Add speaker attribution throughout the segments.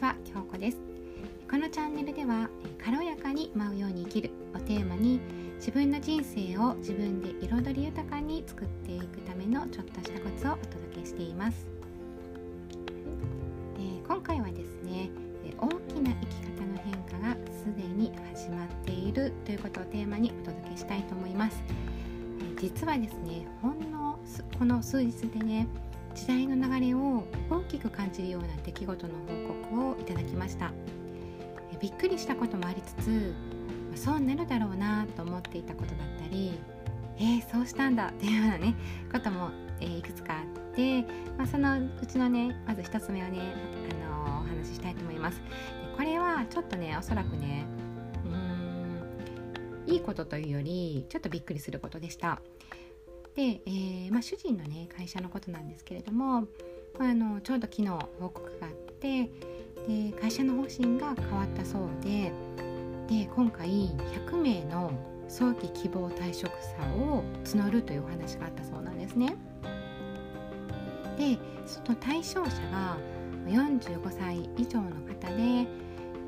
Speaker 1: ちは、京子です。このチャンネルでは軽やかに舞うように生きるをテーマに自分の人生を自分で彩り豊かに作っていくためのちょっとしたコツをお届けしています、えー、今回はですね大きな生き方の変化がすでに始まっているということをテーマにお届けしたいと思います、え、実はですねほんのこの数日でね時代の流れを大きく感じるような出来事の報告をいただきました。びっくりしたこともありつつそうなるだろうなと思っていたことだったりえー、そうしたんだっていうようなねことも、えー、いくつかあって、まあ、そのうちのねまず1つ目をね、あのー、お話ししたいと思います。これはちょっとねおそらくねうんいいことというよりちょっとびっくりすることでした。で、えー、まあ、主人のね会社のことなんですけれども、まあ、あのちょうど昨日報告があってで会社の方針が変わったそうでで今回100名の早期希望退職者を募るというお話があったそうなんですね。でその対象者が45歳以上の方で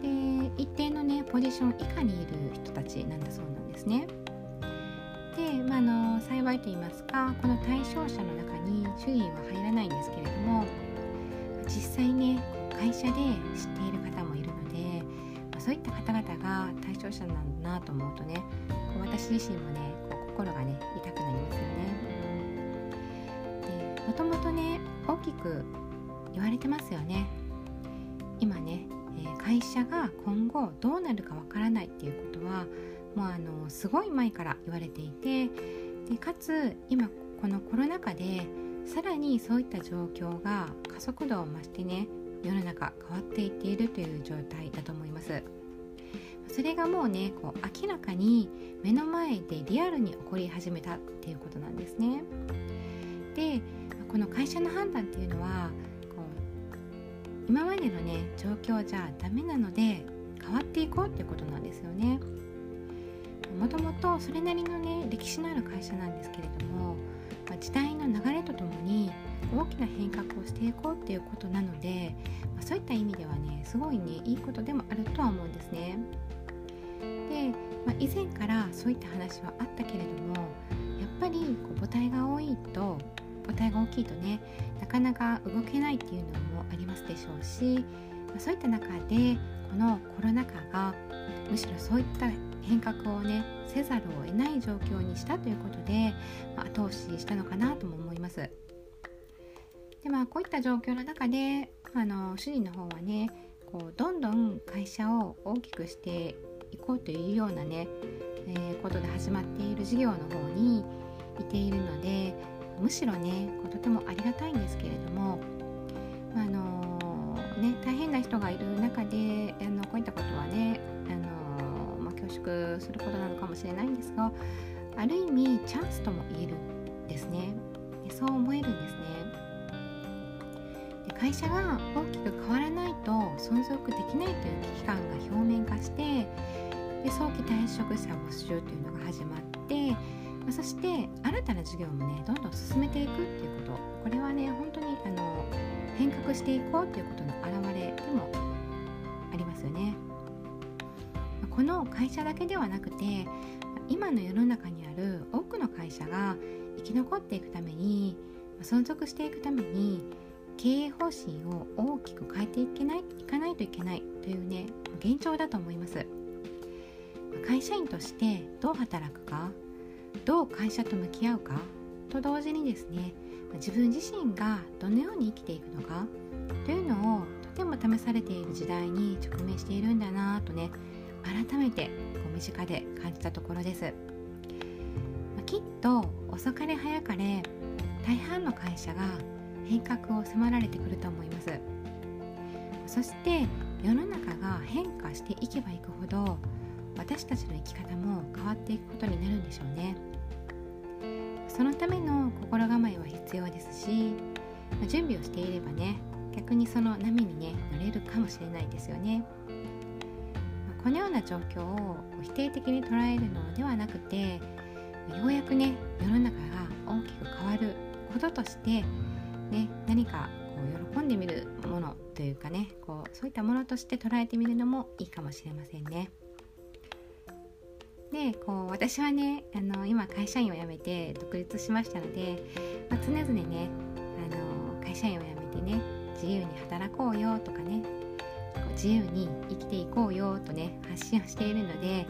Speaker 1: で一定のねポジション以下にいる人たちなんだそうなんですね。で、まあ、の幸いと言いますかこの対象者の中に主人は入らないんですけれども実際ね会社で知っている方もいるので、まあ、そういった方々が対象者なんだなと思うとねこう私自身もね心がね痛くなりますよね。でもともとね大きく言われてますよね。今ね、え、会社が今後どうなるかわからないっていうことはもうあのすごい前から言われていてでかつ今このコロナ禍でさらにそういった状況が加速度を増してね世の中変わっていっているという状態だと思います。それがもうねこう明らかに目の前でリアルに起こり始めたっていうことなんですね。でこの会社の判断っていうのはこう今までのね状況じゃダメなので変わっていこうっていうことなんですよね。もともとそれなりのね歴史のある会社なんですけれども、まあ、時代の流れとともに大きな変革をしていこうっていうことなので、まあ、そういった意味ではねすごいねいいことでもあるとは思うんですね。で、まあ、以前からそういった話はあったけれどもやっぱりこう母体が多いと母体が大きいとねなかなか動けないっていうのもありますでしょうし、まあ、そういった中でこのコロナ禍がむしろそういった変革をねせざるを得ない状況にしたということで、まあ、後押ししたのかなとも思います。でまあこういった状況の中であの主人の方はねこうどんどん会社を大きくしていこうというようなね、えー、ことで始まっている事業の方にいているのでむしろねこうとてもありがたいんですけれども、あのー、ね、大変な人がいる中縮することなのかもしれないんですがある意味チャンスとも言えるんですね。そう思えるんですね。で会社が大きく変わらないと存続できないという危機感が表面化してで早期退職者募集というのが始まってそして新たな事業もねどんどん進めていくっていうこと。これはね本当にあの変革していこうということの表れでもありますよね。この会社だけではなくて今の世の中にある多くの会社が生き残っていくために存続していくために経営方針を大きく変えていけないいかないといけないというね現状だと思います。会社員としてどう働くかどう会社と向き合うかと同時にですね自分自身がどのように生きていくのかというのをとても試されている時代に直面しているんだなとね改めてこう身近で感じたところです、まきっと遅かれ早かれ大半の会社が変革を迫られてくると思います。そして世の中が変化していけばいくほど私たちの生き方も変わっていくことになるんでしょうね。そのための心構えは必要ですし準備をしていればね逆にその波にね乗れるかもしれないですよね。このような状況を否定的に捉えるのではなくてようやくね世の中が大きく変わることとして、ね、何かこう本で見るものというかねこうそういったものとして捉えてみるのもいいかもしれませんね。でこう私はねあの今会社員を辞めて独立しましたので、まあ、常々ねあの会社員を辞めてね自由に働こうよとかね自由に生きていこうよとね発信をしているので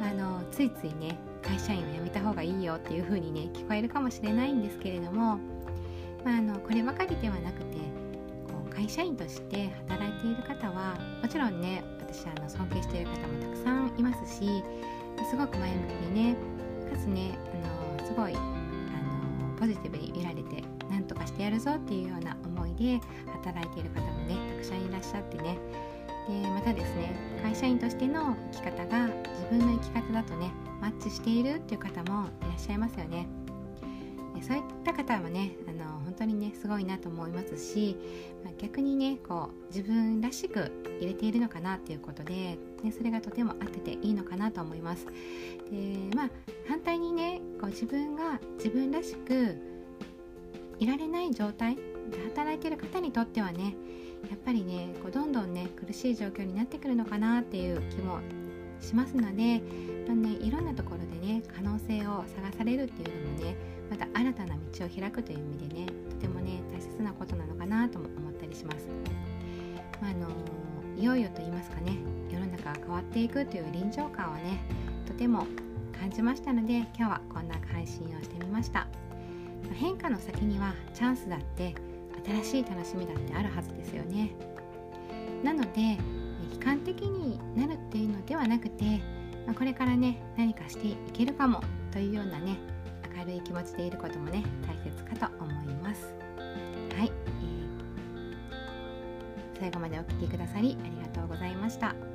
Speaker 1: あのついついね会社員を辞めた方がいいよっていう風にね聞こえるかもしれないんですけれども、まあ、あのこればかりではなくてこう会社員として働いている方はもちろんね私あの尊敬している方もたくさんいますしすごく前向きにねかつねあのすごいあのポジティブに見られて何とかしてやるぞっていうような思いで働いている方もねたくさんいらっしゃってねでまたですね会社員としての生き方が自分の生き方だとねマッチしているっていう方もいらっしゃいますよね。でそういった方もねあの本当にねすごいなと思いますし、まあ、逆にねこう自分らしく入れているのかなっていうことで、ね、それがとても合ってていいのかなと思います。でまあ反対にねこう自分が自分らしくいられない状態で働いてる方にとってはねやっぱりねこうどんどんね苦しい状況になってくるのかなっていう気もしますので、まあね、いろんなところでね可能性を探されるっていうのもねまた新たな道を開くという意味でねとてもね大切なことなのかなとも思ったりします。まあ、あのいよいよと言いますかね世の中が変わっていくという臨場感をねとても感じましたので今日はこんな配信をしてみました変化の先にはチャンスだって新しい楽しみだってあるはずですよね。なので悲観的になるっていうのではなくて、まあ、これからね何かしていけるかもというようなね明るい気持ちでいることもね大切かと思います。はい、えー、最後までお聴きくださりありがとうございました。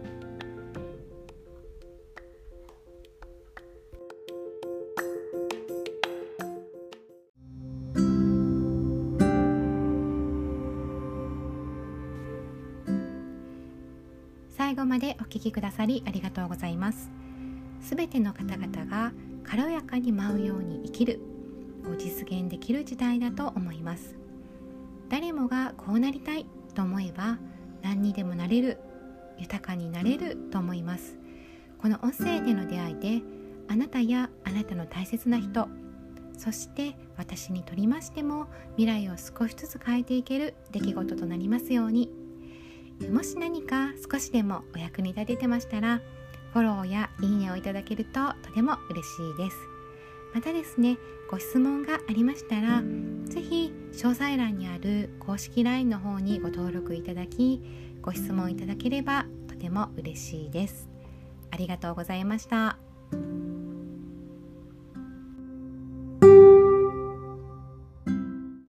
Speaker 1: までお聞きくださりありがとうございます。すべての方々が軽やかに舞うように生きるを実現できる時代だと思います。誰もがこうなりたいと思えば何にでもなれる豊かになれると思います。この音声での出会いであなたやあなたの大切な人そして私にとりましても未来を少しずつ変えていける出来事となりますように。もし何か少しでもお役に立ててましたらフォローやいいねをいただけるととても嬉しいですまたですねご質問がありましたら是非詳細欄にある公式 LINE の方にご登録いただきご質問いただければとても嬉しいですありがとうございました。